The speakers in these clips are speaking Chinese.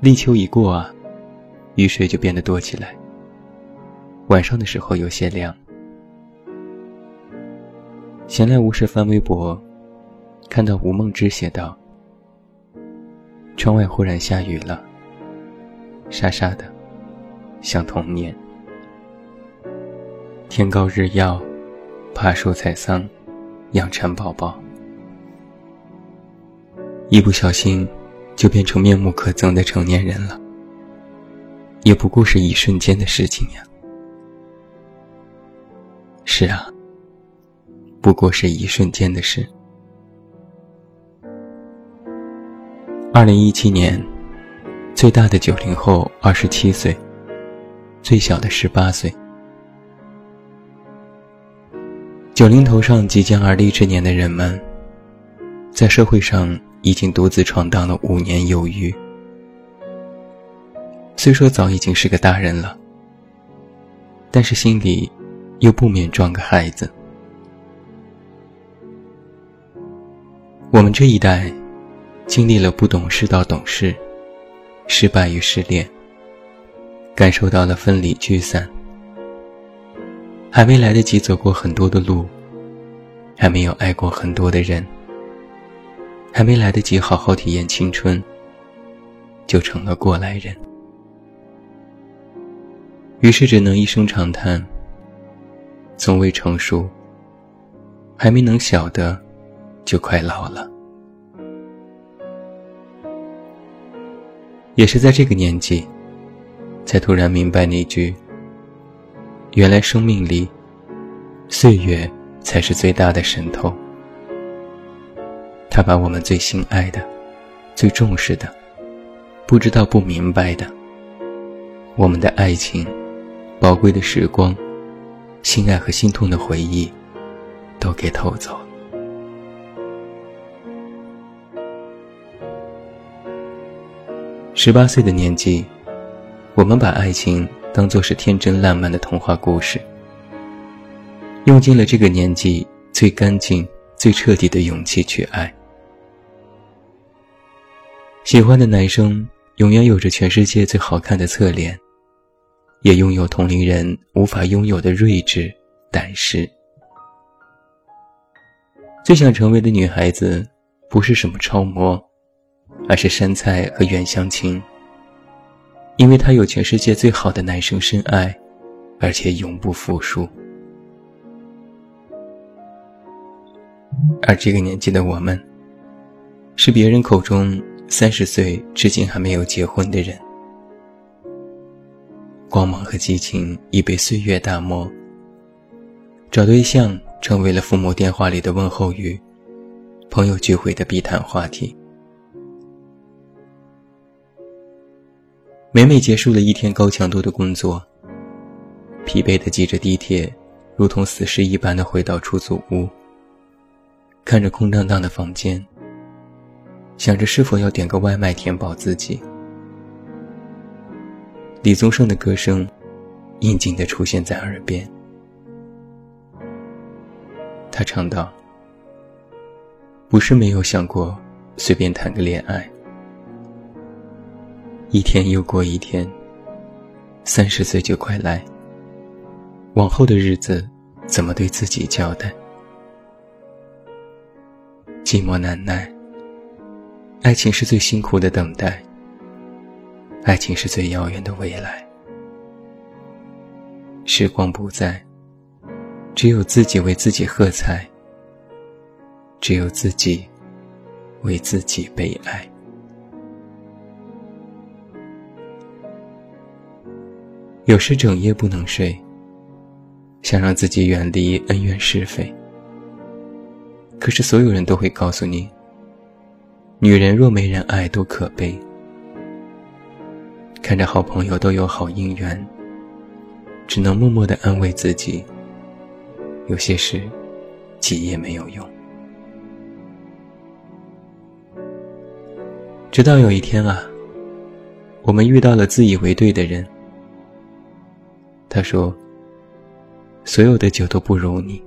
立秋一过啊，雨水就变得多起来。晚上的时候有些凉。闲来无事翻微博，看到吴梦之写道：“窗外忽然下雨了，沙沙的，像童年。天高日耀，爬树采桑，养蚕宝宝，一不小心。”就变成面目可憎的成年人了，也不过是一瞬间的事情呀。是啊，不过是一瞬间的事。二零一七年，最大的九零后二十七岁，最小的十八岁。九零头上即将而立之年的人们，在社会上。已经独自闯荡了五年有余，虽说早已经是个大人了，但是心里又不免装个孩子。我们这一代经历了不懂事到懂事，失败与失恋，感受到了分离聚散，还没来得及走过很多的路，还没有爱过很多的人。还没来得及好好体验青春，就成了过来人。于是只能一声长叹：“从未成熟，还没能晓得，就快老了。”也是在这个年纪，才突然明白那句：“原来生命里，岁月才是最大的神偷。”他把我们最心爱的、最重视的、不知道不明白的，我们的爱情、宝贵的时光、心爱和心痛的回忆，都给偷走。十八岁的年纪，我们把爱情当作是天真烂漫的童话故事，用尽了这个年纪最干净、最彻底的勇气去爱。喜欢的男生永远有着全世界最好看的侧脸，也拥有同龄人无法拥有的睿智、胆识。最想成为的女孩子，不是什么超模，而是山菜和袁湘琴。因为她有全世界最好的男生深爱，而且永不服输。而这个年纪的我们，是别人口中。三十岁至今还没有结婚的人，光芒和激情已被岁月打磨。找对象成为了父母电话里的问候语，朋友聚会的必谈话题。每每结束了一天高强度的工作，疲惫的挤着地铁，如同死尸一般的回到出租屋，看着空荡荡的房间。想着是否要点个外卖填饱自己，李宗盛的歌声应景地出现在耳边。他唱道：“不是没有想过随便谈个恋爱，一天又过一天，三十岁就快来，往后的日子怎么对自己交代？寂寞难耐。”爱情是最辛苦的等待，爱情是最遥远的未来。时光不在，只有自己为自己喝彩，只有自己为自己悲哀。有时整夜不能睡，想让自己远离恩怨是非，可是所有人都会告诉你。女人若没人爱，多可悲；看着好朋友都有好姻缘，只能默默的安慰自己。有些事，急也没有用。直到有一天啊，我们遇到了自以为对的人。他说：“所有的酒都不如你。”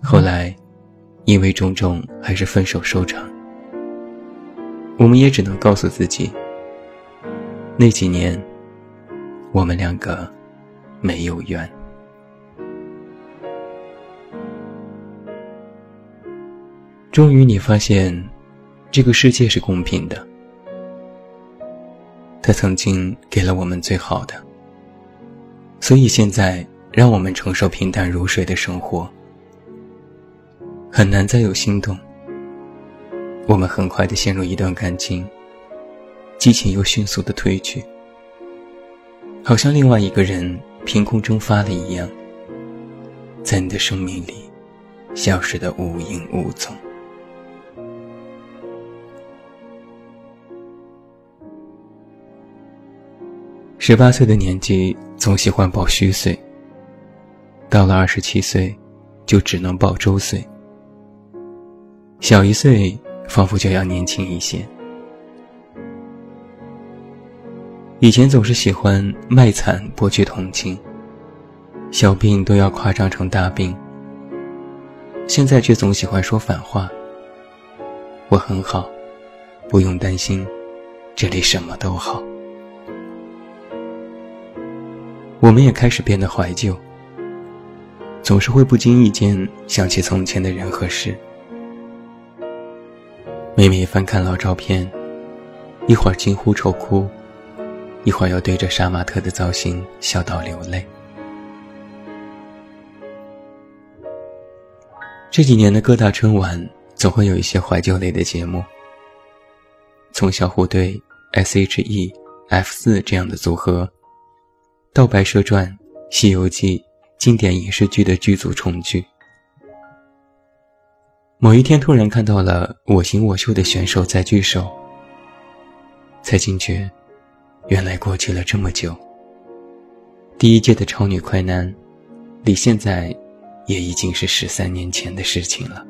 后来，因为种种，还是分手收场。我们也只能告诉自己，那几年，我们两个没有缘。终于，你发现，这个世界是公平的。他曾经给了我们最好的。所以现在，让我们承受平淡如水的生活，很难再有心动。我们很快的陷入一段感情，激情又迅速的褪去，好像另外一个人凭空蒸发了一样，在你的生命里消失的无影无踪。十八岁的年纪。总喜欢报虚岁，到了二十七岁，就只能报周岁。小一岁，仿佛就要年轻一些。以前总是喜欢卖惨博取同情，小病都要夸张成大病。现在却总喜欢说反话。我很好，不用担心，这里什么都好。我们也开始变得怀旧，总是会不经意间想起从前的人和事。每每翻看老照片，一会儿惊呼愁哭，一会儿又对着杀马特的造型笑到流泪。这几年的各大春晚总会有一些怀旧类的节目，从小虎队、S.H.E、F 四这样的组合。到《白蛇传》《西游记》经典影视剧的剧组重聚。某一天，突然看到了《我行我秀》的选手在聚首，才惊觉，原来过去了这么久。第一届的超女快男，离现在，也已经是十三年前的事情了。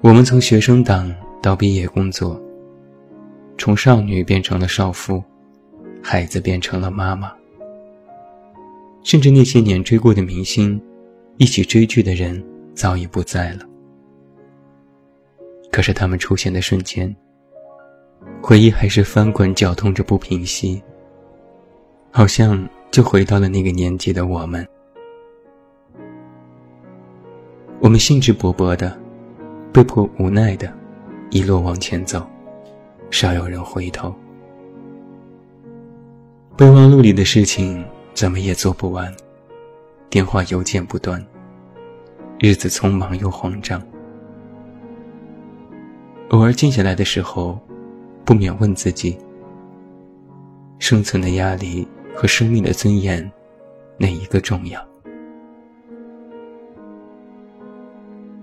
我们从学生党到毕业工作。从少女变成了少妇，孩子变成了妈妈，甚至那些年追过的明星，一起追剧的人早已不在了。可是他们出现的瞬间，回忆还是翻滚绞痛着不平息，好像就回到了那个年纪的我们。我们兴致勃勃的，被迫无奈的，一路往前走。少有人回头，备忘录里的事情怎么也做不完，电话邮件不断，日子匆忙又慌张。偶尔静下来的时候，不免问自己：生存的压力和生命的尊严，哪一个重要？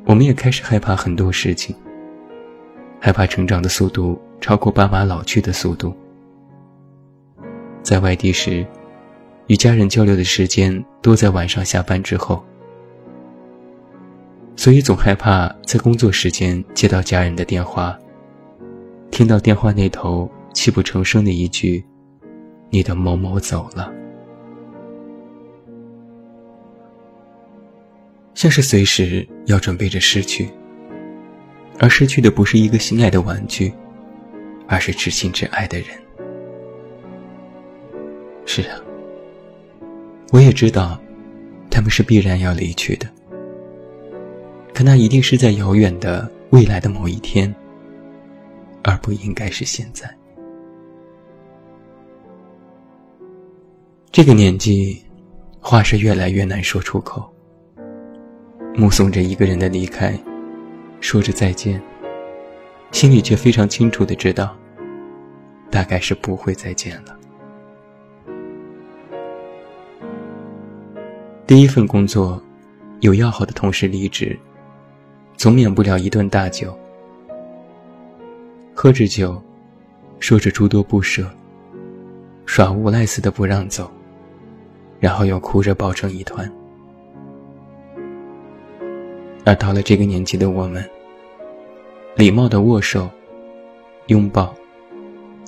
我们也开始害怕很多事情，害怕成长的速度。超过爸妈老去的速度。在外地时，与家人交流的时间多在晚上下班之后，所以总害怕在工作时间接到家人的电话，听到电话那头泣不成声的一句：“你的某某走了。”像是随时要准备着失去，而失去的不是一个心爱的玩具。而是至亲至爱的人。是啊，我也知道，他们是必然要离去的。可那一定是在遥远的未来的某一天，而不应该是现在。这个年纪，话是越来越难说出口。目送着一个人的离开，说着再见。心里却非常清楚的知道，大概是不会再见了。第一份工作，有要好的同事离职，总免不了一顿大酒。喝着酒，说着诸多不舍，耍无赖似的不让走，然后又哭着抱成一团。而到了这个年纪的我们，礼貌的握手、拥抱，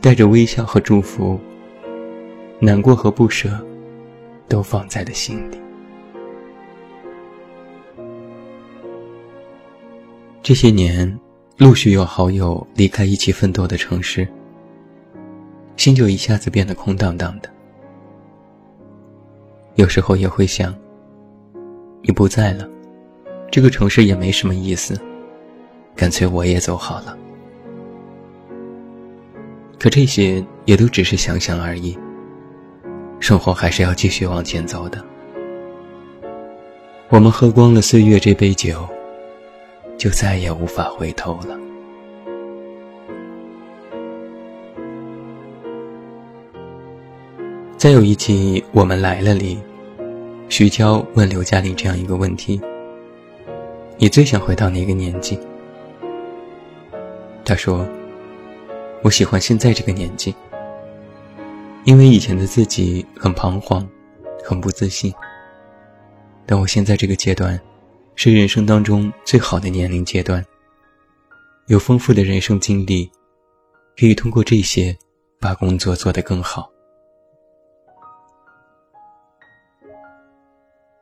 带着微笑和祝福，难过和不舍，都放在了心里。这些年，陆续有好友离开一起奋斗的城市，心就一下子变得空荡荡的。有时候也会想，你不在了。这个城市也没什么意思，干脆我也走好了。可这些也都只是想想而已。生活还是要继续往前走的。我们喝光了岁月这杯酒，就再也无法回头了。再有一集《我们来了》里，徐娇问刘嘉玲这样一个问题。你最想回到哪个年纪？他说：“我喜欢现在这个年纪，因为以前的自己很彷徨，很不自信。但我现在这个阶段，是人生当中最好的年龄阶段。有丰富的人生经历，可以通过这些，把工作做得更好。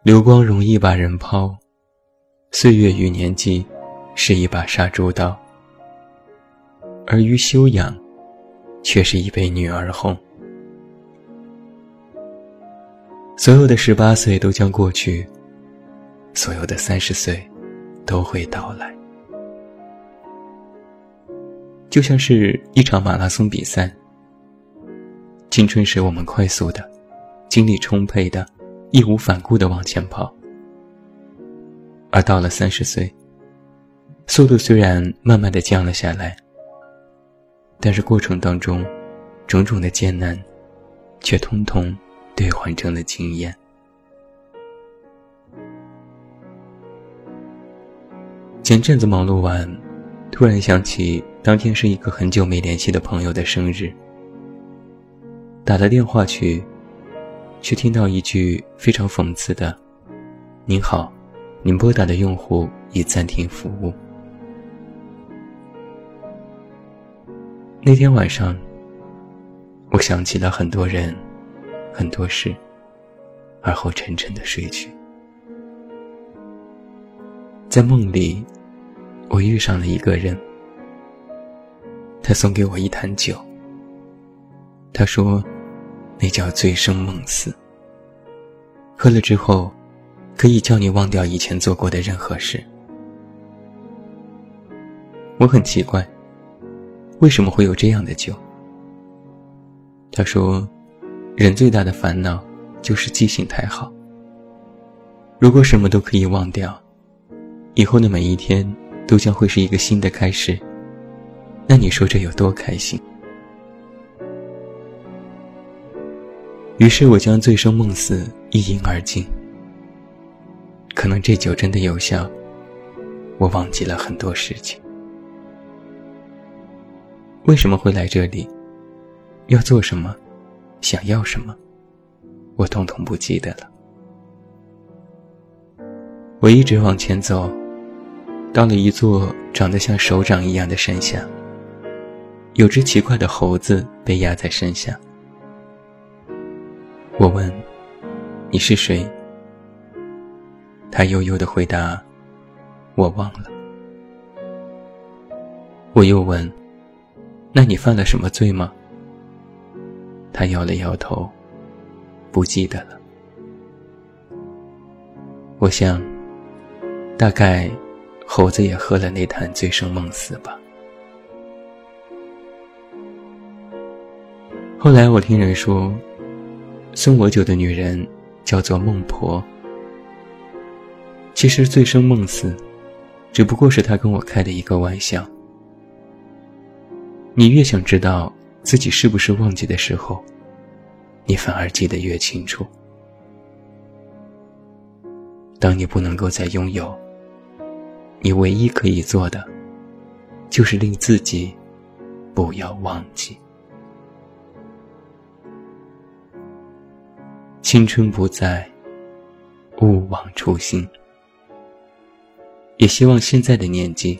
流光容易把人抛。”岁月与年纪，是一把杀猪刀；而于修养，却是一杯女儿红。所有的十八岁都将过去，所有的三十岁都会到来。就像是一场马拉松比赛，青春时我们快速的、精力充沛的、义无反顾的往前跑。而到了三十岁，速度虽然慢慢的降了下来，但是过程当中，种种的艰难，却通通兑换成了经验。前阵子忙碌完，突然想起当天是一个很久没联系的朋友的生日，打了电话去，却听到一句非常讽刺的：“您好。”您拨打的用户已暂停服务。那天晚上，我想起了很多人，很多事，而后沉沉的睡去。在梦里，我遇上了一个人，他送给我一坛酒。他说，那叫醉生梦死。喝了之后。可以叫你忘掉以前做过的任何事。我很奇怪，为什么会有这样的酒？他说，人最大的烦恼就是记性太好。如果什么都可以忘掉，以后的每一天都将会是一个新的开始。那你说这有多开心？于是我将醉生梦死一饮而尽。可能这酒真的有效，我忘记了很多事情。为什么会来这里？要做什么？想要什么？我统统不记得了。我一直往前走，到了一座长得像手掌一样的山下，有只奇怪的猴子被压在山下。我问：“你是谁？”他悠悠的回答：“我忘了。”我又问：“那你犯了什么罪吗？”他摇了摇头，不记得了。我想，大概猴子也喝了那坛醉生梦死吧。后来我听人说，送我酒的女人叫做孟婆。其实醉生梦死，只不过是他跟我开的一个玩笑。你越想知道自己是不是忘记的时候，你反而记得越清楚。当你不能够再拥有，你唯一可以做的，就是令自己不要忘记。青春不在，勿忘初心。也希望现在的年纪，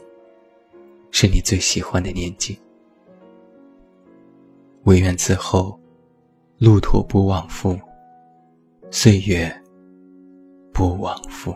是你最喜欢的年纪。唯愿此后，路途不往复，岁月不往复。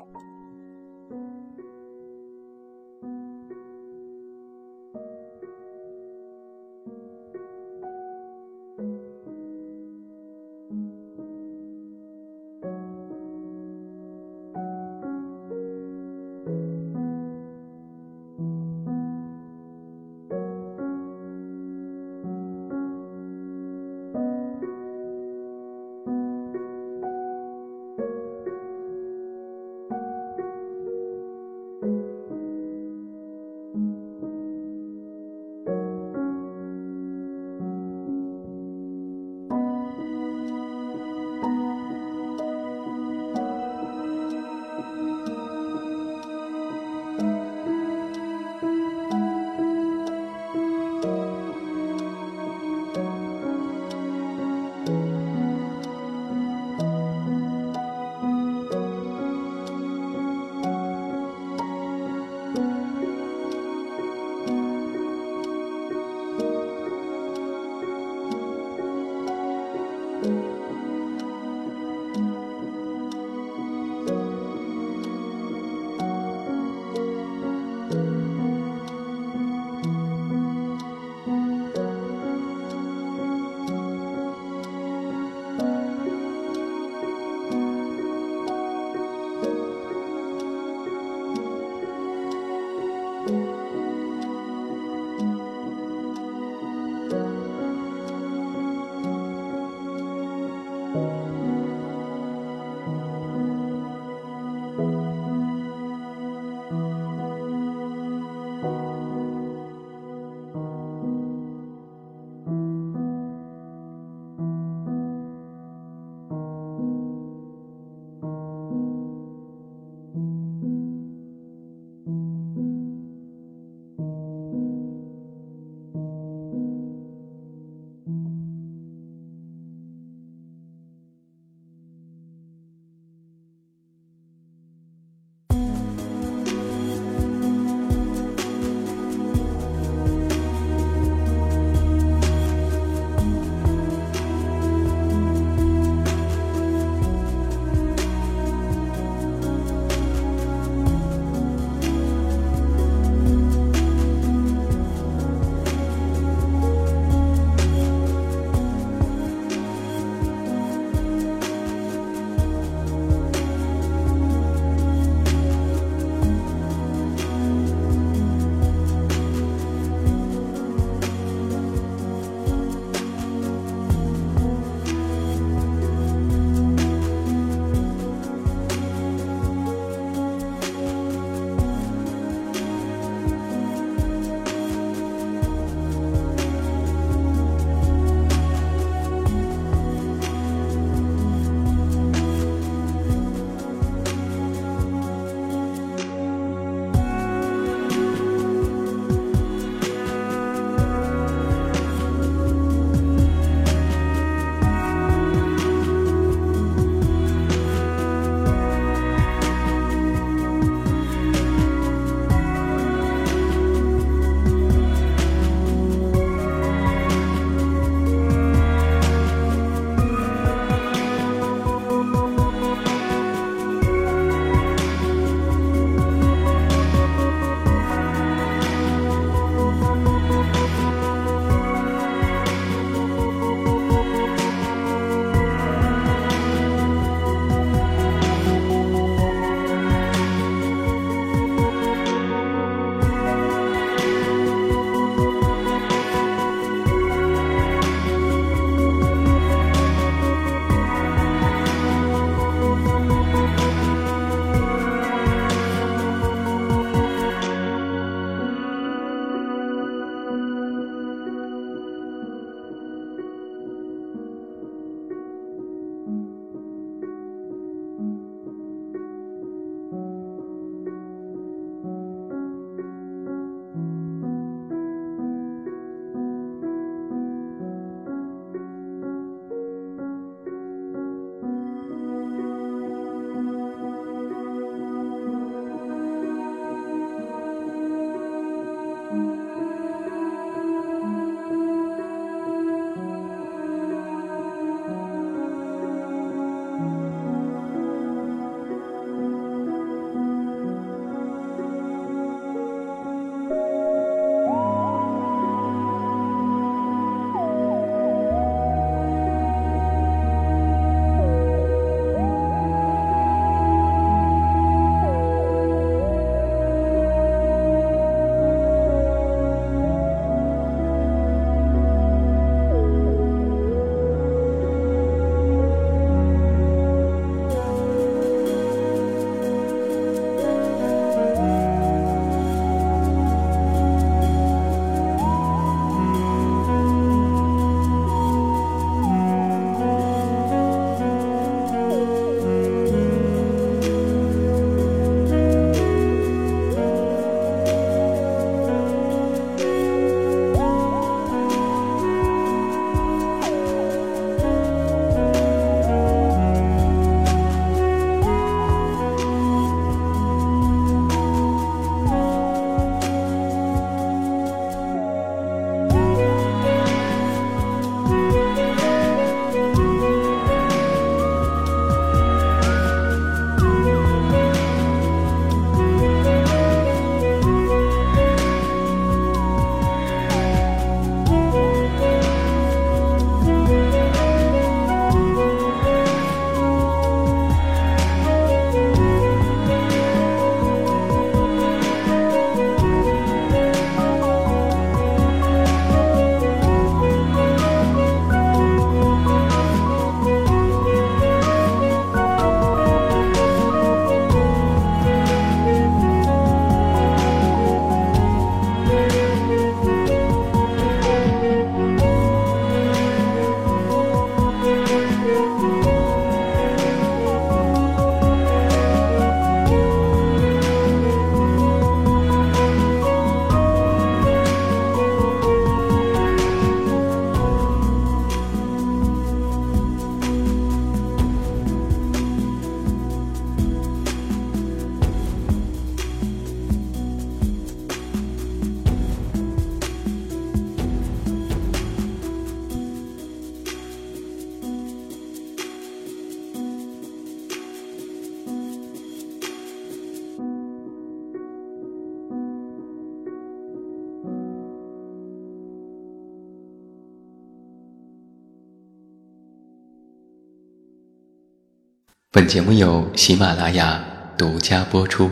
本节目由喜马拉雅独家播出。